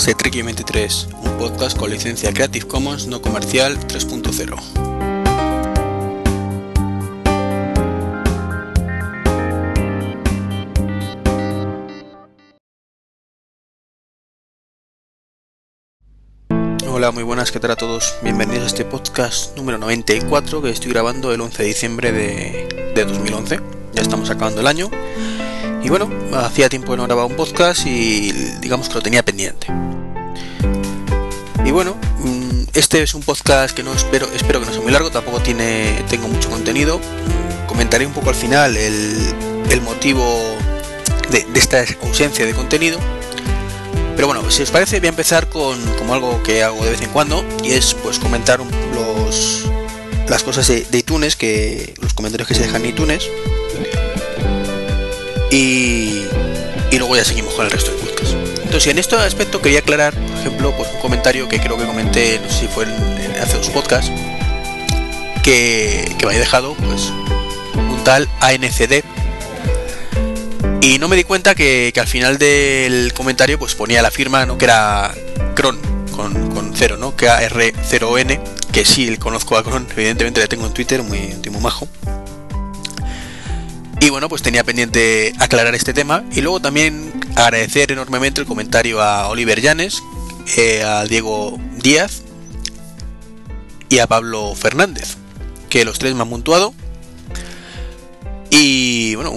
podcast de Treki 23, un podcast con licencia Creative Commons no comercial 3.0. Hola, muy buenas, ¿qué tal a todos? Bienvenidos a este podcast número 94 que estoy grabando el 11 de diciembre de, de 2011. Ya estamos acabando el año y bueno, hacía tiempo que no grababa un podcast y digamos que lo tenía pendiente. Y bueno, mm, este es un podcast que no espero, espero que no sea muy largo, tampoco tiene, tengo mucho contenido. Comentaré un poco al final el, motivo de, esta ausencia de contenido. Pero bueno, si os parece, voy a empezar con como algo que hago de vez en cuando y es pues comentar los las cosas de, iTunes, que los comentarios que se dejan en iTunes y, luego ya seguimos con el resto. Entonces, en este aspecto quería aclarar, por ejemplo, pues un comentario que creo que comenté, no sé si fue hace dos podcasts, que, me había dejado pues un tal ANCD. Y no me di cuenta que, al final del comentario pues ponía la firma, ¿no? Que era Cron, con, con cero, ¿no? Que R0N, que sí conozco a Cron, evidentemente le tengo en Twitter, muy, muy majo. Y bueno, pues tenía pendiente aclarar este tema y luego también agradecer enormemente el comentario a Oliver Llanes, eh, a Diego Díaz y a Pablo Fernández, que los tres me han puntuado. Y bueno,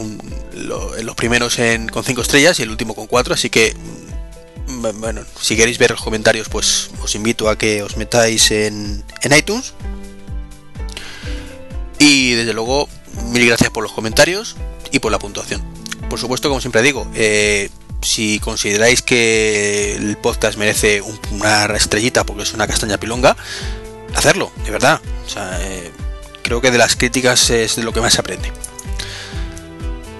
los primeros con 5 estrellas y el último con 4, así que mm, bueno, si queréis ver los comentarios, pues os invito a que os metáis en, en iTunes. Y desde luego mil gracias por los comentarios y por la puntuación. Por supuesto, como siempre digo, eh, si consideráis que el podcast merece una estrellita porque es una castaña pilonga, hacerlo, de verdad. Eh, creo que de las críticas es de lo que más se aprende.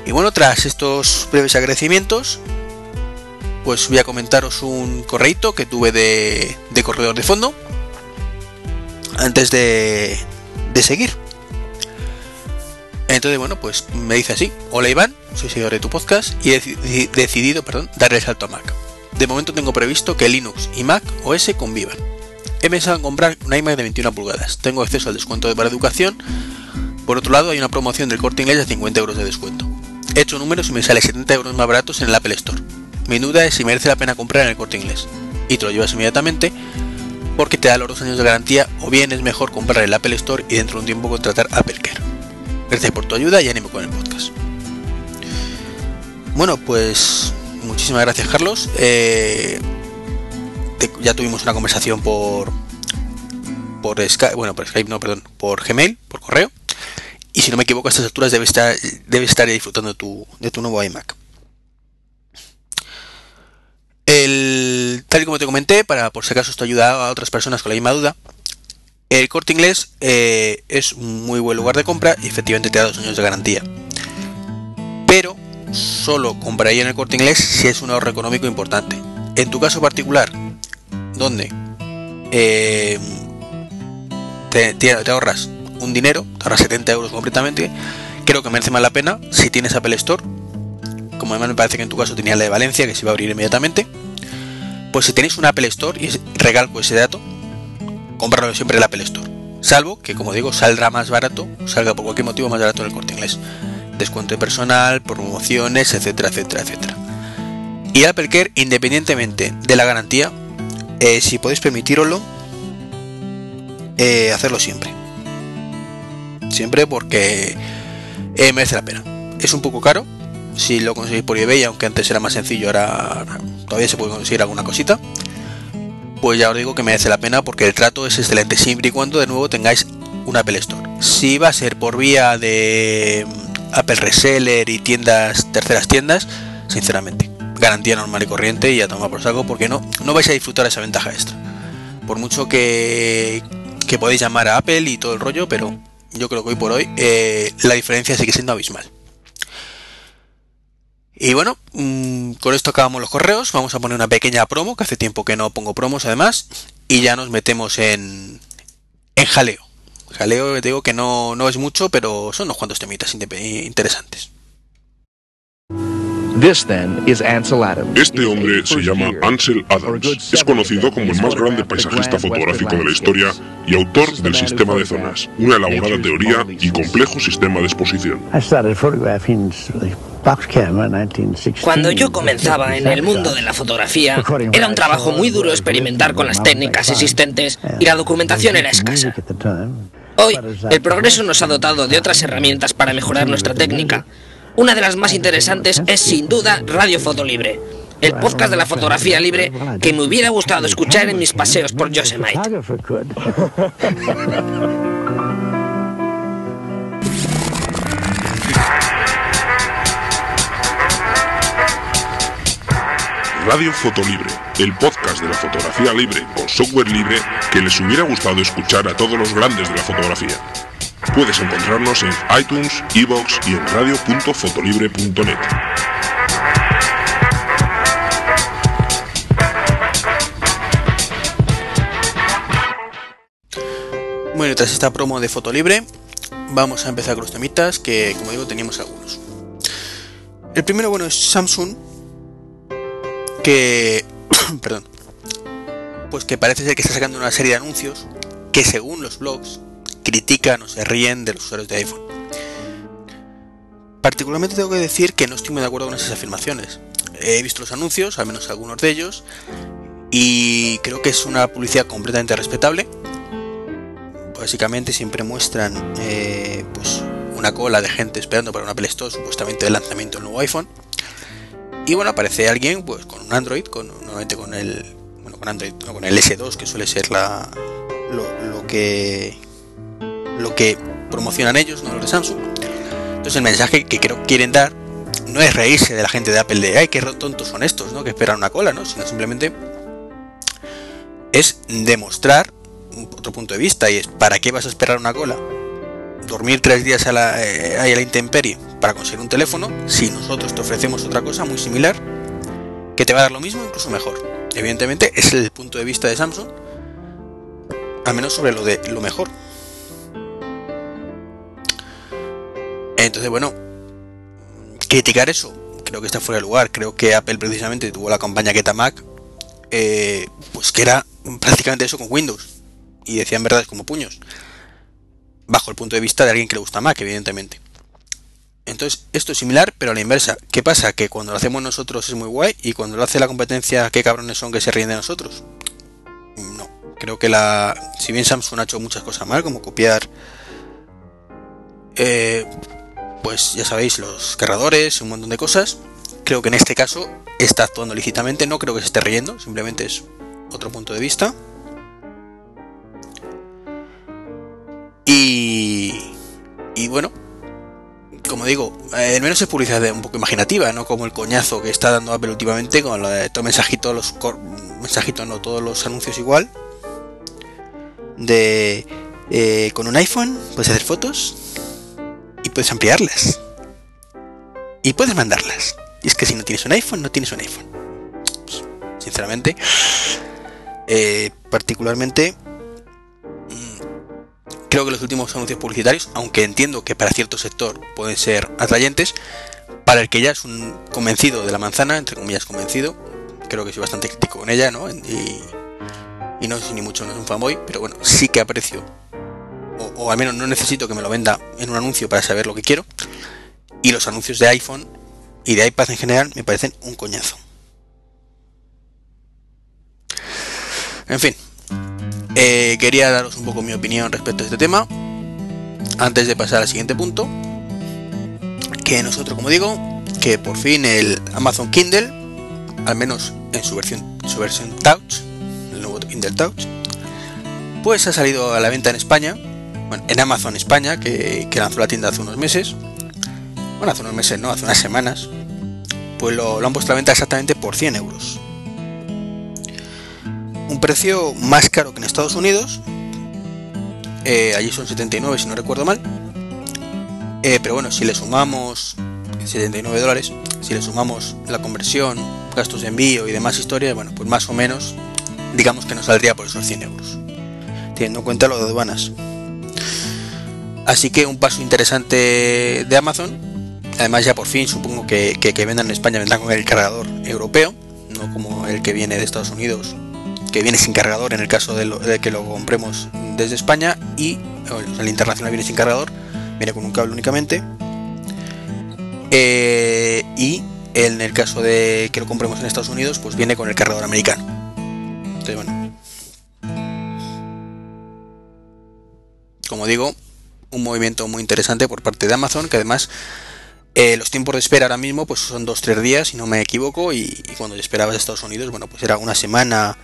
Y bueno, tras estos breves agradecimientos, pues voy a comentaros un correito que tuve de, de corredor de fondo antes de, de seguir. Entonces, bueno, pues me dice así, hola Iván, soy seguidor de tu podcast y he decidido, perdón, darle el salto a Mac. De momento tengo previsto que Linux y Mac OS convivan. He pensado en comprar un iMac de 21 pulgadas, tengo acceso al descuento de para educación, por otro lado hay una promoción del corte inglés de 50 euros de descuento. He hecho números y me sale 70 euros más baratos en el Apple Store. Mi duda es si merece la pena comprar en el corte inglés. Y te lo llevas inmediatamente porque te da los dos años de garantía o bien es mejor comprar el Apple Store y dentro de un tiempo contratar Apple Care. Gracias por tu ayuda y ánimo con el podcast. Bueno, pues muchísimas gracias Carlos. Eh, ya tuvimos una conversación por por Skype, bueno, por Skype no, perdón, por Gmail, por correo. Y si no me equivoco, a estas alturas debe estar, debe estar disfrutando de tu, de tu nuevo iMac. El, tal y como te comenté, para por si acaso esto ayuda a otras personas con la misma duda, el corte inglés eh, es un muy buen lugar de compra y efectivamente te da dos años de garantía. Pero solo compraría en el corte inglés si es un ahorro económico importante. En tu caso particular, donde eh, te, ahorras un dinero, te ahorras 70 euros completamente, creo que merece más la pena si tienes Apple Store. Como además me parece que en tu caso tenía la de Valencia, que se iba a abrir inmediatamente. Pues si tenéis un Apple Store, y regalco ese dato, comprarlo siempre en la Apple Store. Salvo que, como digo, saldrá más barato, salga por cualquier motivo más barato en el corte inglés. Descuento de personal, promociones, etcétera, etcétera, etcétera. Y Apple Care, independientemente de la garantía, eh, si podéis permitiroslo, eh, hacerlo siempre. Siempre porque eh, merece la pena. Es un poco caro, si lo conseguís por eBay, aunque antes era más sencillo, ahora todavía se puede conseguir alguna cosita pues ya os digo que merece la pena porque el trato es excelente siempre y cuando de nuevo tengáis un Apple Store. Si va a ser por vía de mm, Apple Reseller y tiendas, terceras tiendas, sinceramente, garantía normal y corriente y a tomar por saco porque no, no vais a disfrutar esa ventaja extra. Por mucho que, que podéis llamar a Apple y todo el rollo, pero yo creo que hoy por hoy eh, la diferencia sigue siendo abismal. Y bueno, mm, con esto acabamos los correos. Vamos a poner una pequeña promo, que hace tiempo que no pongo promos además. Y ya nos metemos en, en jaleo. Jaleo, te digo que no, no es mucho, pero son unos cuantos temitas interesantes. Este hombre se llama Ansel Adams. Es conocido como el más grande paisajista fotográfico de la historia y autor del sistema de zonas, una elaborada teoría y complejo sistema de exposición. Cuando yo comenzaba en el mundo de la fotografía, era un trabajo muy duro experimentar con las técnicas existentes y la documentación era escasa. Hoy, el progreso nos ha dotado de otras herramientas para mejorar nuestra técnica. Una de las más interesantes es sin duda Radio Foto Libre, el podcast de la fotografía libre que me hubiera gustado escuchar en mis paseos por Yosemite. Radio Fotolibre, el podcast de la fotografía libre con software libre que les hubiera gustado escuchar a todos los grandes de la fotografía. Puedes encontrarnos en iTunes, Evox y en radio.fotolibre.net. Bueno, tras esta promo de Fotolibre, vamos a empezar con los temitas que, como digo, teníamos algunos. El primero, bueno, es Samsung, que... perdón. Pues que parece ser que está sacando una serie de anuncios que según los blogs critican o se ríen de los usuarios de iPhone. Particularmente tengo que decir que no estoy muy de acuerdo con esas afirmaciones. He visto los anuncios, al menos algunos de ellos, y creo que es una publicidad completamente respetable. Básicamente siempre muestran eh, pues una cola de gente esperando para un Apple Store, supuestamente el lanzamiento del nuevo iPhone. Y bueno, aparece alguien pues con un Android, con, normalmente con el. Bueno, con Android, no, con el S2, que suele ser la. lo que lo que promocionan ellos, no los de Samsung. Entonces el mensaje que creo que quieren dar no es reírse de la gente de Apple de, ay, qué tontos son estos, ¿no? Que esperan una cola, ¿no? Sino simplemente es demostrar otro punto de vista y es, ¿para qué vas a esperar una cola? Dormir tres días a la, eh, a la intemperie para conseguir un teléfono si nosotros te ofrecemos otra cosa muy similar que te va a dar lo mismo, incluso mejor. Evidentemente es el punto de vista de Samsung, al menos sobre lo de lo mejor. Entonces, bueno, criticar eso creo que está fuera de lugar. Creo que Apple precisamente tuvo la campaña Get Mac, eh, pues que era prácticamente eso con Windows. Y decían verdades como puños. Bajo el punto de vista de alguien que le gusta Mac, evidentemente. Entonces, esto es similar, pero a la inversa. ¿Qué pasa? Que cuando lo hacemos nosotros es muy guay y cuando lo hace la competencia, ¿qué cabrones son que se ríen de nosotros? No. Creo que la. Si bien Samsung ha hecho muchas cosas mal, como copiar. Eh, pues ya sabéis, los cargadores, un montón de cosas. Creo que en este caso está actuando lícitamente, no creo que se esté riendo, simplemente es otro punto de vista. Y, y bueno, como digo, al menos es publicidad un poco imaginativa, no como el coñazo que está dando Apple últimamente con lo de mensajito, los mensajitos, no todos los anuncios igual. De eh, con un iPhone puedes hacer fotos, puedes ampliarlas. Y puedes mandarlas. Y es que si no tienes un iPhone, no tienes un iPhone. Pues, sinceramente, eh, particularmente, mm, creo que los últimos anuncios publicitarios, aunque entiendo que para cierto sector pueden ser atrayentes, para el que ya es un convencido de la manzana, entre comillas convencido, creo que soy bastante crítico con ella, ¿no? Y, y no sé ni mucho, no es un fanboy, pero bueno, sí que aprecio o, al menos no necesito que me lo venda en un anuncio para saber lo que quiero. Y los anuncios de iPhone y de iPad en general me parecen un coñazo. En fin, eh, quería daros un poco mi opinión respecto a este tema. Antes de pasar al siguiente punto, que nosotros, como digo, que por fin el Amazon Kindle, al menos en su versión, su versión Touch, el nuevo Kindle Touch, pues ha salido a la venta en España en Amazon España, que, lanzó la tienda hace unos meses, bueno, hace unos meses, no, hace unas semanas, pues lo, han puesto a la venta exactamente por 100 euros. Un precio más caro que en Estados Unidos, eh, allí son 79 si no recuerdo mal, eh, pero bueno, si le sumamos 79 dólares, si le sumamos la conversión, gastos de envío y demás historias, bueno, pues más o menos, digamos que nos saldría por esos 100 euros, teniendo en cuenta lo de aduanas. Así que un paso interesante de Amazon Además ya por fin supongo que, que, vendan en España vendrán con el cargador europeo, no como el que viene de Estados Unidos, que viene sin cargador en el caso de, que lo compremos desde España y el internacional viene sin cargador, viene con un cable únicamente. Eh, y en el caso de que lo compremos en Estados Unidos, pues viene con el cargador americano. Entonces, bueno. Como digo, un movimiento muy interesante por parte de Amazon, que además eh, los tiempos de espera ahora mismo pues son 2-3 días, si no me equivoco, y, cuando esperabas Estados Unidos, bueno, pues era una semana,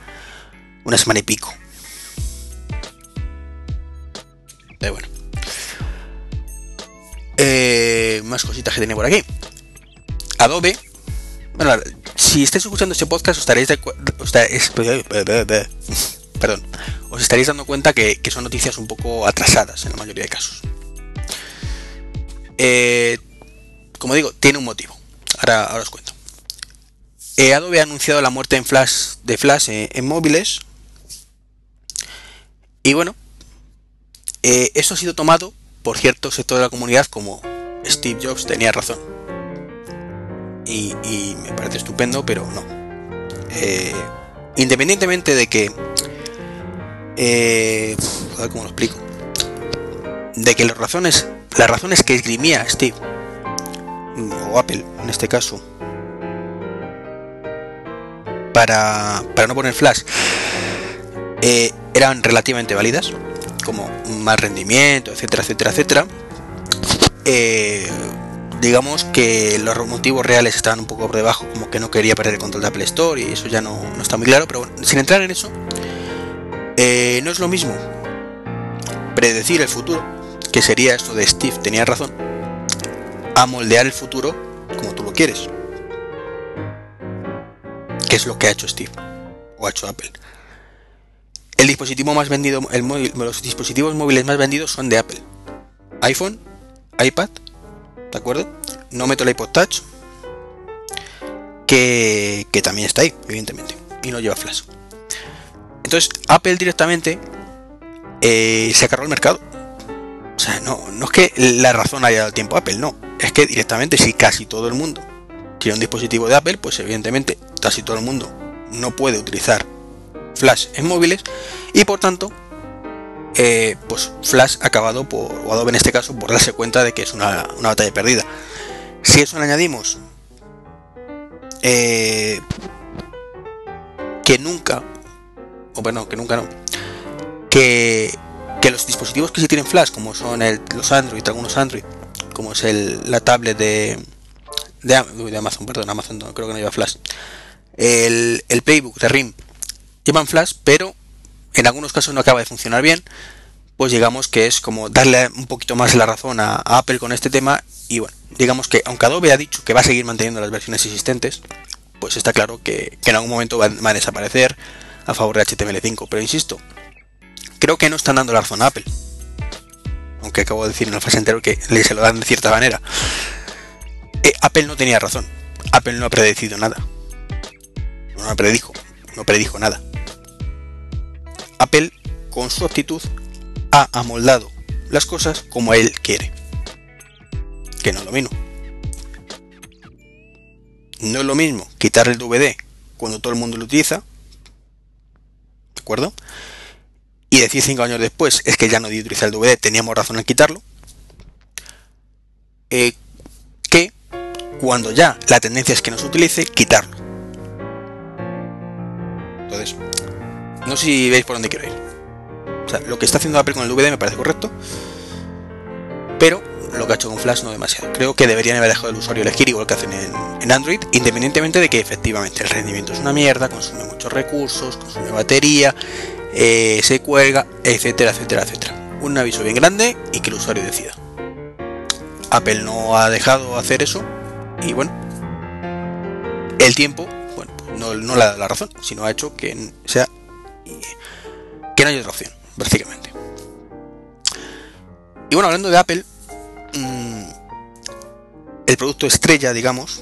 una semana y pico. Pero bueno. Eh, más cositas que tiene por aquí. Adobe. Bueno, si estáis escuchando este podcast, os estaréis de Perdón. Os estaréis dando cuenta que, son noticias un poco atrasadas en la mayoría de casos. Eh, como digo, tiene un motivo. Ahora, os cuento. Eh, Adobe ha anunciado la muerte en flash, de Flash en, móviles. Y bueno, eh, eso ha sido tomado por cierto sector de la comunidad como Steve Jobs tenía razón. Y, me parece estupendo, pero no. Eh, independientemente de que... Eh, a ver cómo lo explico. De que las razones, las razones que esgrimía Steve, o Apple en este caso, para, para no poner flash, eh, eran relativamente válidas como más rendimiento, etcétera, etcétera, etcétera. Eh, digamos que los motivos reales estaban un poco por debajo, como que no quería perder el control de Apple Store y eso ya no, está muy claro, pero sin entrar en eso, no es lo mismo predecir el futuro, que sería esto de Steve tenía razón, a moldear el futuro como tú lo quieres. Que es lo que ha hecho Steve o ha hecho Apple. El dispositivo más vendido, el los dispositivos móviles más vendidos son de Apple. iPhone, iPad, ¿de acuerdo? No meto el iPod Touch, que, también está ahí, evidentemente, y no lleva flash. Entonces, Apple directamente eh, se agarró el mercado. O sea, no, no es que la razón haya dado tiempo a Apple, no. Es que directamente, si casi todo el mundo tiene un dispositivo de Apple, pues evidentemente casi todo el mundo no puede utilizar Flash en móviles y por tanto eh, pues Flash ha acabado por, o Adobe en este caso, por darse cuenta de que es una, batalla perdida. Si eso le añadimos eh, que nunca, bueno, que nunca no, que, que los dispositivos que sí tienen Flash, como son los Android, algunos Android, como es el, la tablet de, de, Amazon, perdón, Amazon creo que no lleva Flash, el, el Playbook de RIM, llevan flash, pero en algunos casos no acaba de funcionar bien, pues digamos que es como darle un poquito más la razón a, Apple con este tema y bueno, digamos que aunque Adobe ha dicho que va a seguir manteniendo las versiones existentes, pues está claro que, en algún momento van, a desaparecer a favor de HTML5, pero insisto, creo que no están dando la razón a Apple, aunque acabo de decir en el fase entero que se lo dan de cierta manera. Eh, Apple no tenía razón, Apple no ha predecido nada, no predijo, no predijo nada. Apple, con su actitud, ha amoldado las cosas como él quiere. Que no es lo mismo. No es lo mismo quitar el DVD cuando todo el mundo lo utiliza. Y decir cinco años después es que ya no dio utilizar el DVD, teníamos razón en quitarlo. Eh, que cuando ya la tendencia es que no se utilice, quitarlo. Entonces, no sé si veis por dónde quiero ir. O sea, lo que está haciendo Apple con el DVD me parece correcto. Pero lo que ha hecho con Flash no demasiado. Creo que deberían haber dejado al usuario elegir igual que hacen en, Android, independientemente de que efectivamente el rendimiento es una mierda, consume muchos recursos, consume batería, eh, se cuelga, etcétera, etcétera, etcétera. Un aviso bien grande y que el usuario decida. Apple no ha dejado hacer eso y bueno, el tiempo, bueno, no, no le ha dado la razón, sino ha hecho que sea que no hay otra opción, básicamente. Y bueno, hablando de Apple, el producto estrella, digamos,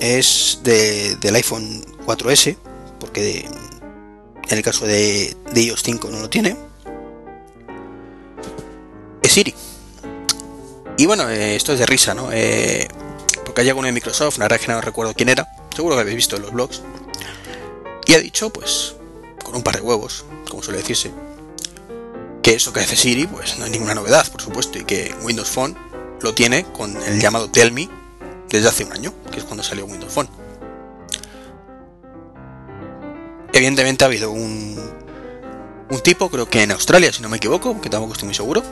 es del iPhone 4S, porque en el caso de, de iOS 5 no lo tiene, es Siri. Y bueno, eh, esto es de risa, ¿no? Eh, porque hay alguno de Microsoft, la verdad que no recuerdo quién era, seguro que habéis visto en los blogs, y ha dicho, pues, con un par de huevos, como suele decirse, que eso que hace Siri, pues no hay ninguna novedad, por supuesto, y que Windows Phone lo tiene con el llamado Tell Me desde hace un año, que es cuando salió Windows Phone. Evidentemente ha habido un, un tipo, creo que en Australia, si no me equivoco, que tampoco estoy muy seguro,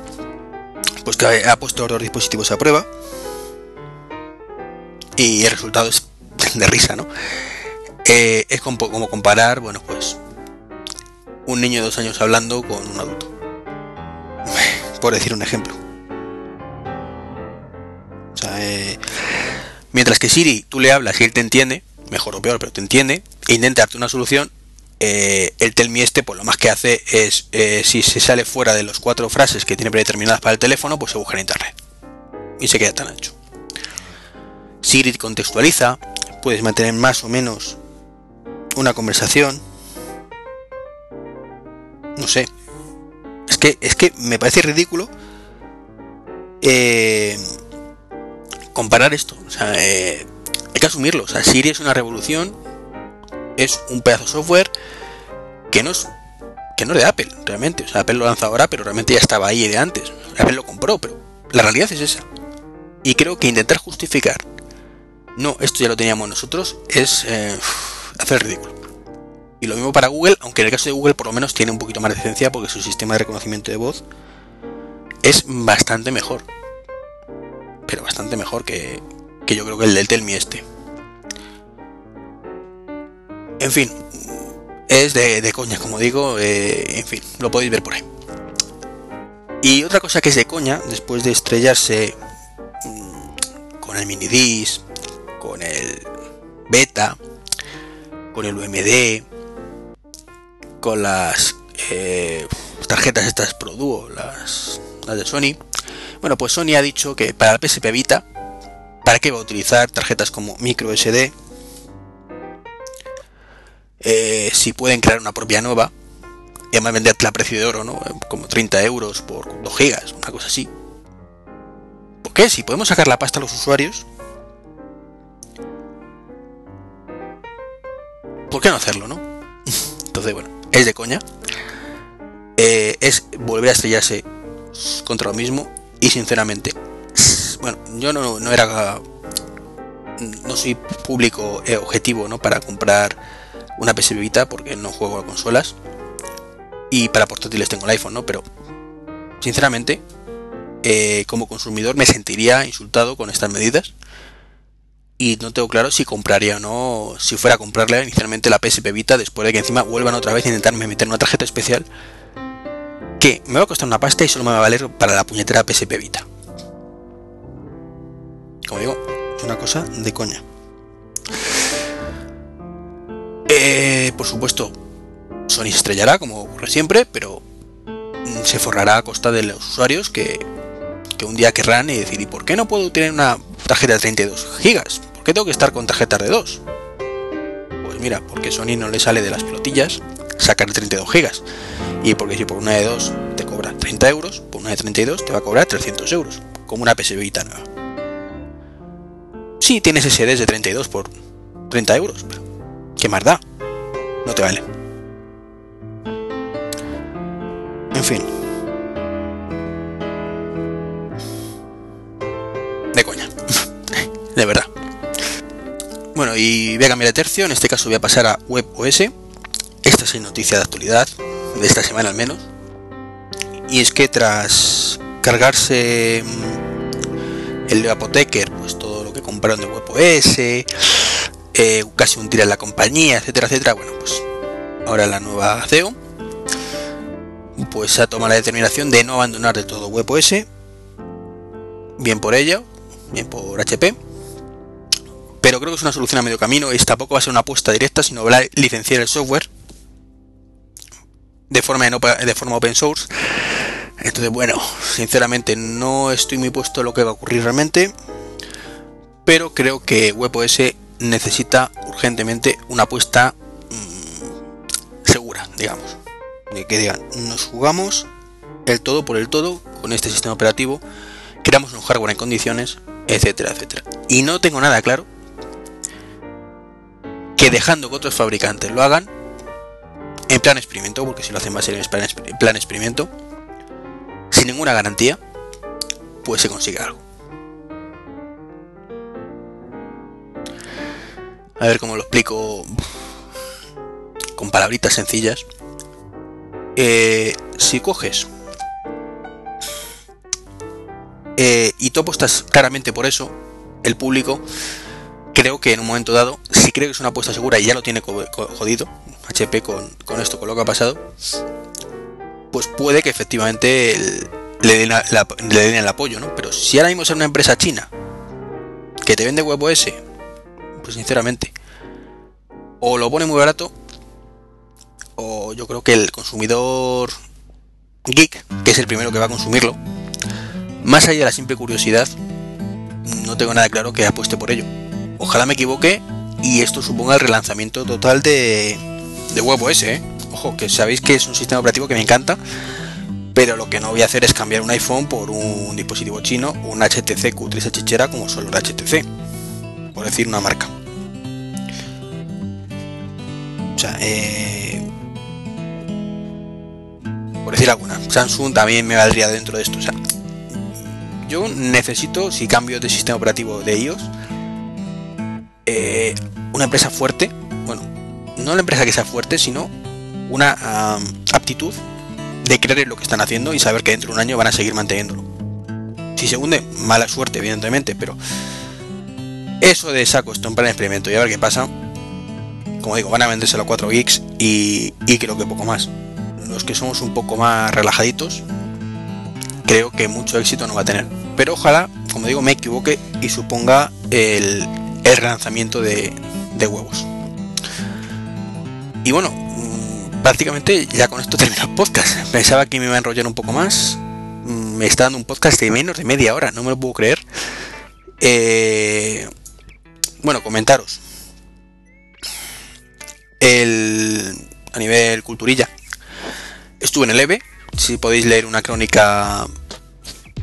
pues que ha puesto los dispositivos a prueba y el resultado es de risa, ¿no? Eh, es como, comparar, bueno, pues un niño de dos años hablando con un adulto. Por decir un ejemplo. Eh, mientras que Siri tú le hablas y él te entiende, mejor o peor, pero te entiende, e intenta darte una solución, eh, el Telmi este, pues lo más que hace es, si se sale fuera de los cuatro frases que tiene predeterminadas para el teléfono, pues se busca en internet. Y se queda tan ancho. Siri contextualiza, puedes mantener más o menos una conversación. No sé. Es que, es que me parece ridículo eh, comparar esto. Eh, hay que asumirlo. O sea, Siri es una revolución. Es un pedazo de software que no es que no es de Apple, realmente. O sea, Apple lo lanza ahora, pero realmente ya estaba ahí de antes. Apple lo compró, pero la realidad es esa. Y creo que intentar justificar no, esto ya lo teníamos nosotros, es eh, hacer ridículo. Y lo mismo para Google, aunque en el caso de Google por lo menos tiene un poquito más de ciencia porque su sistema de reconocimiento de voz es bastante mejor. Pero bastante mejor que, que yo creo que el del Telmi este. En fin, es de, coña, como digo, eh, en fin, lo podéis ver por ahí. Y otra cosa que es de coña, después de estrellarse mm, con el mini disc, con el beta, con el UMD, con las eh, tarjetas estas Pro Duo, las, de Sony. Bueno, pues Sony ha dicho que para el PSP Vita, ¿para qué va a utilizar tarjetas como micro SD? Eh, si pueden crear una propia nueva y además venderte a precio de oro, ¿no? Como 30 euros por 2 gigas, una cosa así. ¿Por qué? Si podemos sacar la pasta a los usuarios, ¿por qué no hacerlo, no? Entonces, bueno, es de coña. Eh, es volver a estrellarse contra lo mismo. Y sinceramente, bueno, yo no, era. No soy público eh, objetivo, ¿no? Para comprar una PS Vita porque no juego a consolas. Y para portátiles tengo el iPhone, ¿no? Pero, sinceramente, eh, como consumidor me sentiría insultado con estas medidas y no tengo claro si compraría o no, si fuera a comprarle inicialmente la PSP Vita después de que encima vuelvan otra vez a intentarme meter una tarjeta especial que me va a costar una pasta y solo me va a valer para la puñetera PSP Vita. Como digo, es una cosa de coña. Eh, por supuesto, Sony se estrellará como ocurre siempre, pero se forrará a costa de los usuarios que, que un día querrán y decir, ¿y por qué no puedo tener una tarjeta de 32 gigas? ¿Por qué tengo que estar con tarjetas de 2? Pues mira, porque Sony no le sale de las pelotillas sacar 32 gigas. Y porque si por una de 2 te cobra 30 euros, por una de 32 te va a cobrar 300 euros, como una PS Vita nueva. Sí, tienes SSDs de 32 por 30 euros, pero ¿qué más da? No te vale. En fin. De coña. de verdad. Bueno, y voy a cambiar de tercio, en este caso voy a pasar a WebOS. Esta es noticia de actualidad, de esta semana al menos. Y es que tras cargarse mm, el Apotheker, pues todo lo que compraron de WebOS, eh, casi un tira en la compañía, etcétera, etcétera, bueno, pues ahora la nueva CEO pues ha tomado la determinación de no abandonar de todo WebOS, bien por ella, bien por HP, pero creo que es una solución a medio camino y tampoco va a ser una apuesta directa, sino licenciar el software de forma, de forma open source. Entonces, bueno, sinceramente no estoy muy puesto en lo que va a ocurrir realmente, pero creo que WebOS necesita urgentemente una apuesta mm, segura, digamos. De que digan, nos jugamos el todo por el todo con este sistema operativo creamos un hardware en condiciones, etcétera, etcétera. Y no tengo nada claro que dejando que otros fabricantes lo hagan en plan experimento, porque si lo hacen va a ser en plan experimento, sin ninguna garantía, pues se consigue algo. A ver cómo lo explico con palabritas sencillas. Eh, si coges eh, y tú apuestas claramente por eso, el público creo que en un momento dado, si creo que es una apuesta segura y ya lo tiene jodido, HP con, esto, con lo que ha pasado, pues puede que efectivamente le, den le, den el apoyo, ¿no? Pero si ahora mismo es una empresa china que te vende ese pues sinceramente, o lo pone muy barato, o yo creo que el consumidor geek, que es el primero que va a consumirlo, más allá de la simple curiosidad, no tengo nada claro que apueste por ello. Ojalá me equivoque y esto suponga el relanzamiento total de, de WebOS, ¿eh? Ojo, que sabéis que es un sistema operativo que me encanta, pero lo que no voy a hacer es cambiar un iPhone por un dispositivo chino, un HTC Q3 chichera como solo de HTC, por decir una marca. O sea, eh, por decir alguna, Samsung también me valdría dentro de esto. O sea, yo necesito, si cambio de sistema operativo de iOS, eh, una empresa fuerte, bueno, no la empresa que sea fuerte, sino una aptitud de creer en lo que están haciendo y saber que dentro de un año van a seguir manteniéndolo. Si se hunde, mala suerte, evidentemente, pero eso de saco esto en plan experimento y a ver qué pasa. Como digo, van a vendérselo a 4 geeks y, y creo que poco más. Los que somos un poco más relajaditos, creo que mucho éxito no va a tener. Pero ojalá, como digo, me equivoque y suponga el, el relanzamiento de, huevos. Y bueno, mm, prácticamente ya con esto termino el podcast. Pensaba que me iba a enrollar un poco más. Mm, me está dando un podcast de menos de media hora, no me lo puedo creer. Eh, bueno, comentaros. El, a nivel culturilla. Estuve en el EVE. Si podéis leer una crónica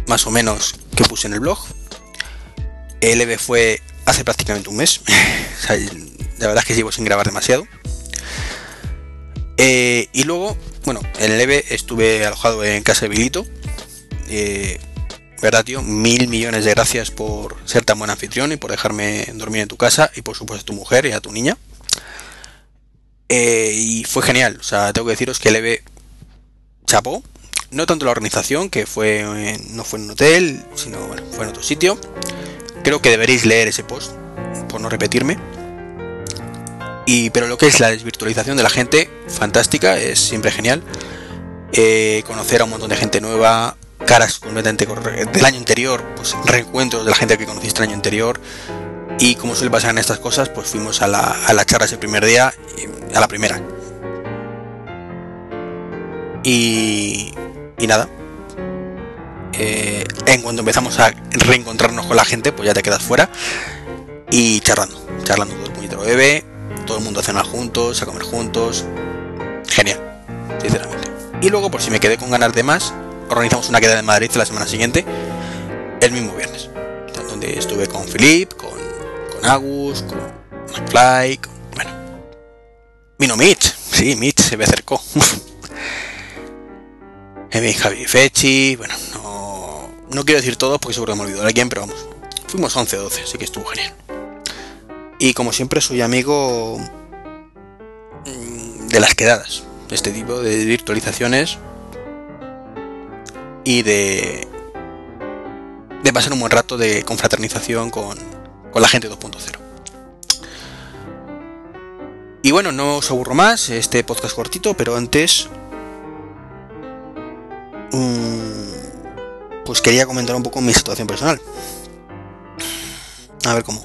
más o menos que puse en el blog. El EVE fue hace prácticamente un mes. la verdad es que llevo sin grabar demasiado. Eh, y luego, bueno, en el EVE estuve alojado en casa de Vilito. Eh, ¿Verdad, tío? Mil millones de gracias por ser tan buen anfitrión y por dejarme dormir en tu casa y por supuesto a tu mujer y a tu niña. Eh, y fue genial, o sea, tengo que deciros que el EVE chapó. No tanto la organización, que fue no fue en un hotel, sino bueno, fue en otro sitio. Creo que deberéis leer ese post, por no repetirme. Y, pero lo que es la desvirtualización de la gente, fantástica, es siempre genial. Eh, conocer a un montón de gente nueva, caras completamente del año anterior, pues reencuentros de la gente que conociste el año anterior. Y como suele pasar en estas cosas, pues fuimos a la, a la charla ese primer día, a la primera. Y, y nada. Eh, en cuanto empezamos a reencontrarnos con la gente, pues ya te quedas fuera. Y charlando, charlando todo el puñetero bebé todo el mundo a cenar juntos, a comer juntos. Genial, sinceramente. Y luego, por si me quedé con ganas de más, organizamos una queda en Madrid la semana siguiente, el mismo viernes. Donde estuve con Philip, con, Agus, con McFly, con, bueno. Vino Mitch, sí, Mitch se me acercó. Javi Fechi, bueno, no, no quiero decir todo porque seguro que me olvidado de alguien, pero vamos. Fuimos 11 12, así que estuvo genial. Y como siempre soy amigo mm, de las quedadas, de este tipo de virtualizaciones y de, de pasar un buen rato de confraternización con, con la gente 2.0. Y bueno, no os aburro más, este podcast cortito, pero antes mm, pues quería comentar un poco mi situación personal. A ver cómo.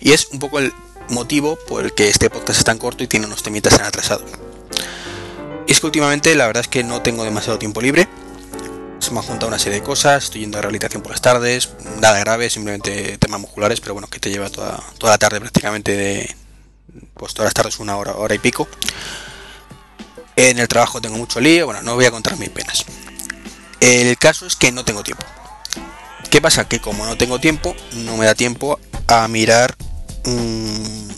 Y es un poco el motivo por el que este podcast es tan corto y tiene unos temitas tan atrasados. Y es que últimamente la verdad es que no tengo demasiado tiempo libre. Se me ha juntado una serie de cosas, estoy yendo a rehabilitación por las tardes, nada grave, simplemente temas musculares, pero bueno, que te lleva toda, toda la tarde prácticamente de... Pues todas las tardes una hora, hora y pico. En el trabajo tengo mucho lío, bueno, no voy a contar mis penas. El caso es que no tengo tiempo. ¿Qué pasa? Que como no tengo tiempo, no me da tiempo a mirar mmm,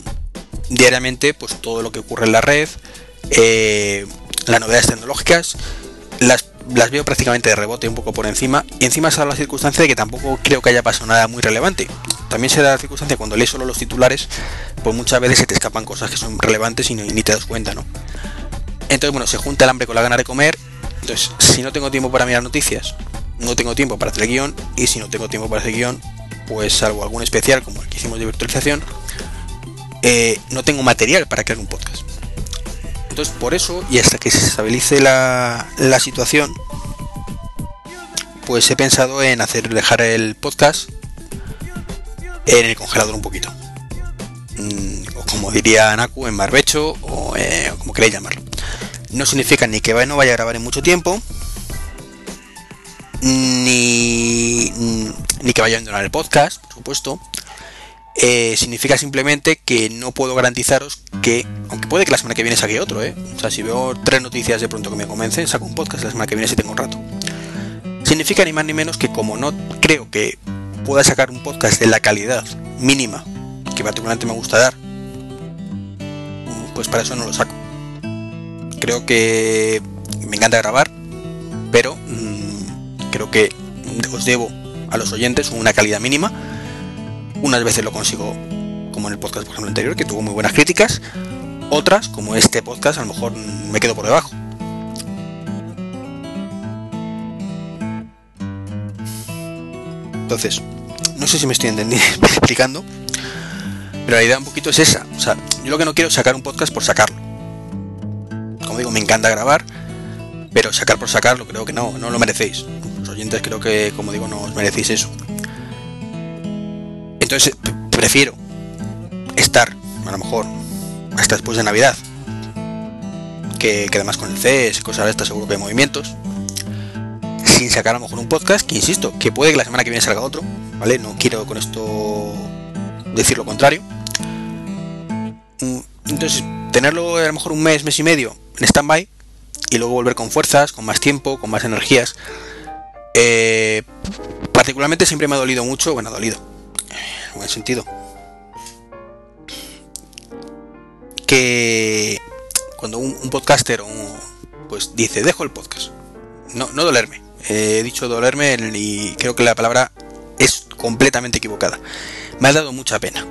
diariamente pues todo lo que ocurre en la red, eh, las novedades tecnológicas, las, las, veo prácticamente de rebote un poco por encima, y encima se da la circunstancia de que tampoco creo que haya pasado nada muy relevante. También se da la circunstancia cuando lees solo los titulares, pues muchas veces se te escapan cosas que son relevantes y, ni te das cuenta, ¿no? Entonces, bueno, se junta el hambre con la gana de comer. Entonces, si no tengo tiempo para mirar noticias, no tengo tiempo para hacer guion, y si no tengo tiempo para hacer guion, pues salvo algún especial como el que hicimos de virtualización, eh, no tengo material para crear un podcast. Entonces, por eso, y hasta que se estabilice la, situación, pues he pensado en hacer dejar el podcast en el congelador un poquito. Mm, o como diría Naku, en barbecho, o eh, como queréis llamarlo. No significa ni que no vaya a grabar en mucho tiempo, ni, que vaya a abandonar el podcast, por supuesto. Eh, significa simplemente que no puedo garantizaros que, aunque puede que la semana que viene saque otro, ¿eh? O sea, si veo tres noticias de pronto que me convencen, saco un podcast la semana que viene si tengo un rato. Significa ni más ni menos que como no creo que pueda sacar un podcast de la calidad mínima que particularmente me gusta dar, pues para eso no lo saco. Creo que me encanta grabar, pero mmm, creo que os debo a los oyentes una calidad mínima unas veces lo consigo, como en el podcast, por ejemplo, anterior, que tuvo muy buenas críticas. Otras, como este podcast, a lo mejor me quedo por debajo. Entonces, no sé si me estoy entendiendo, explicando, pero la idea un poquito es esa. O sea, yo lo que no quiero es sacar un podcast por sacarlo. Como digo, me encanta grabar, pero sacar por sacarlo creo que no, no lo merecéis. Los oyentes creo que, como digo, no os merecéis eso. Entonces prefiero estar, a lo mejor, hasta después de Navidad, que, además con el CES, cosas de estas, seguro que hay movimientos, sin sacar a lo mejor un podcast, que insisto, que puede que la semana que viene salga otro, ¿vale? No quiero con esto decir lo contrario. Mm, entonces, tenerlo a lo mejor un mes, mes y medio en stand-by y luego volver con fuerzas, con más tiempo, con más energías. Eh, particularmente siempre me ha dolido mucho, bueno, ha dolido, en buen sentido. Que cuando un, podcaster pues dice, dejo el podcast. No, no dolerme. he dicho dolerme y creo que la palabra es completamente equivocada. Me ha dado mucha pena.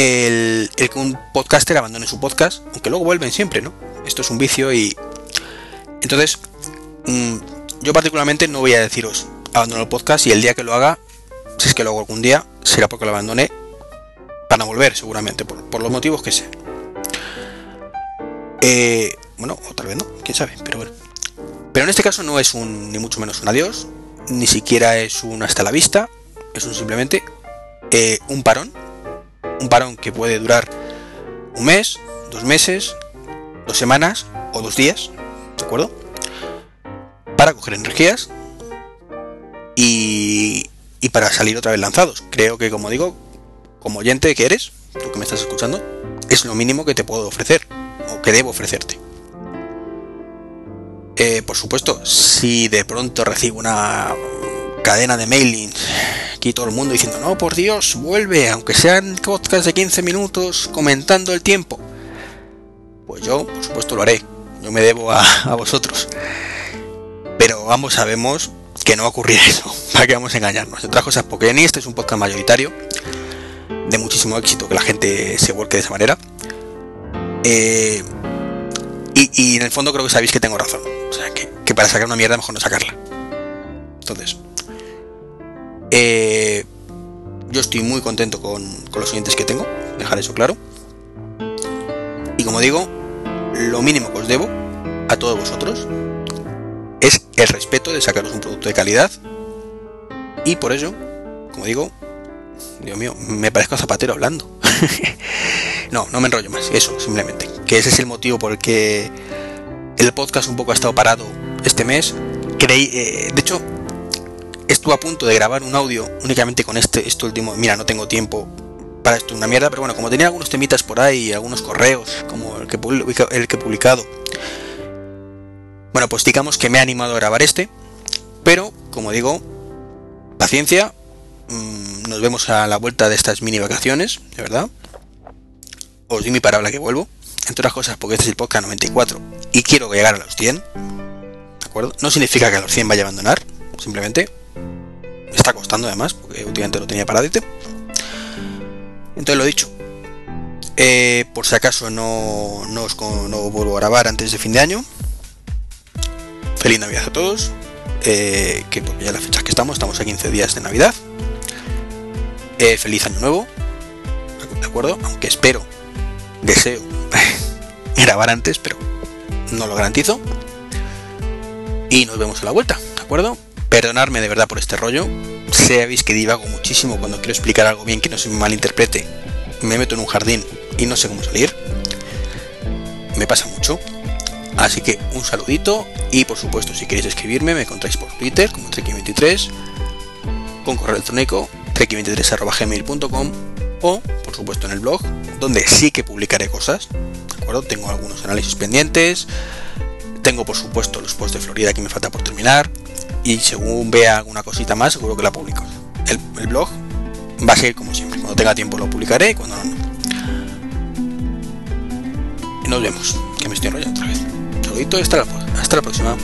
El, que un podcaster abandone su podcast, aunque luego vuelven siempre, ¿no? Esto es un vicio y... Entonces, mm, yo particularmente no voy a deciros, abandono el podcast y el día que lo haga, si es que lo hago algún día, será porque lo abandoné para volver seguramente, por, los motivos que sean. Eh, bueno, o tal vez no, quién sabe, pero bueno. Pero en este caso no es un, ni mucho menos un adiós, ni siquiera es un hasta la vista, es un simplemente eh, un parón, un parón que puede durar un mes, dos meses, dos semanas o dos días, ¿de acuerdo? Para coger energías y, para salir otra vez lanzados. Creo que, como digo, como oyente que eres, tú que me estás escuchando, es lo mínimo que te puedo ofrecer o que debo ofrecerte. Eh, por supuesto, si de pronto recibo una cadena de mailings aquí todo el mundo diciendo, no, por Dios, vuelve, aunque sean podcasts de 15 minutos comentando el tiempo, pues yo, por supuesto, lo haré. Yo me debo a, a vosotros. Pero ambos sabemos que no va a ocurrir eso, para que vamos a engañarnos. Otras cosas, en este es un podcast mayoritario, de muchísimo éxito, que la gente se vuelque de esa manera. Eh, y, en el fondo creo que sabéis que tengo razón. O sea, que, para sacar una mierda mejor no sacarla. Entonces, eh, yo estoy muy contento con, los oyentes que tengo, dejar eso claro. Y como digo, lo mínimo que os debo a todos vosotros es el respeto de sacaros un producto de calidad y por ello, como digo, Dios mío, me parezco a Zapatero hablando. no, no me enrollo más, eso, simplemente. Que ese es el motivo por el que el podcast un poco ha estado parado este mes. Creí, eh, de hecho, estuve a punto de grabar un audio únicamente con este, este último. Mira, no tengo tiempo para esto, una mierda, pero bueno, como tenía algunos temitas por ahí, algunos correos, como el que, el que he publicado, bueno, pues digamos que me ha animado a grabar este. Pero, como digo, paciencia. Mm, nos vemos a la vuelta de estas mini vacaciones, de verdad. Os di mi palabra que vuelvo. Entre otras cosas, porque este es el podcast 94 y quiero llegar a los 100. ¿De acuerdo? No significa que a los 100 vaya a abandonar. Simplemente me está costando además, porque últimamente lo tenía paradito. Entonces lo dicho. Eh, por si acaso no, no, os, no vuelvo a grabar antes de fin de año. Feliz Navidad a todos. Eh, que porque ya la fecha que estamos, estamos a 15 días de Navidad. Eh, feliz año nuevo. ¿De acuerdo? Aunque espero, deseo grabar antes, pero no lo garantizo. Y nos vemos a la vuelta, ¿de acuerdo? Perdonadme de verdad por este rollo. Sabéis que divago muchísimo cuando quiero explicar algo bien que no se me malinterprete. Me meto en un jardín y no sé cómo salir. Me pasa mucho. Así que un saludito y por supuesto si queréis escribirme me encontráis por Twitter como Treki23 con correo electrónico treki23.gmail.com o por supuesto en el blog donde sí que publicaré cosas. ¿De acuerdo? Tengo algunos análisis pendientes. Tengo por supuesto los posts de Florida que me falta por terminar y según vea alguna cosita más seguro que la publico. El, blog va a seguir como siempre. Cuando tenga tiempo lo publicaré y cuando no, nos vemos. Que me estoy enrollando otra vez. Saludito hasta la, hasta la próxima.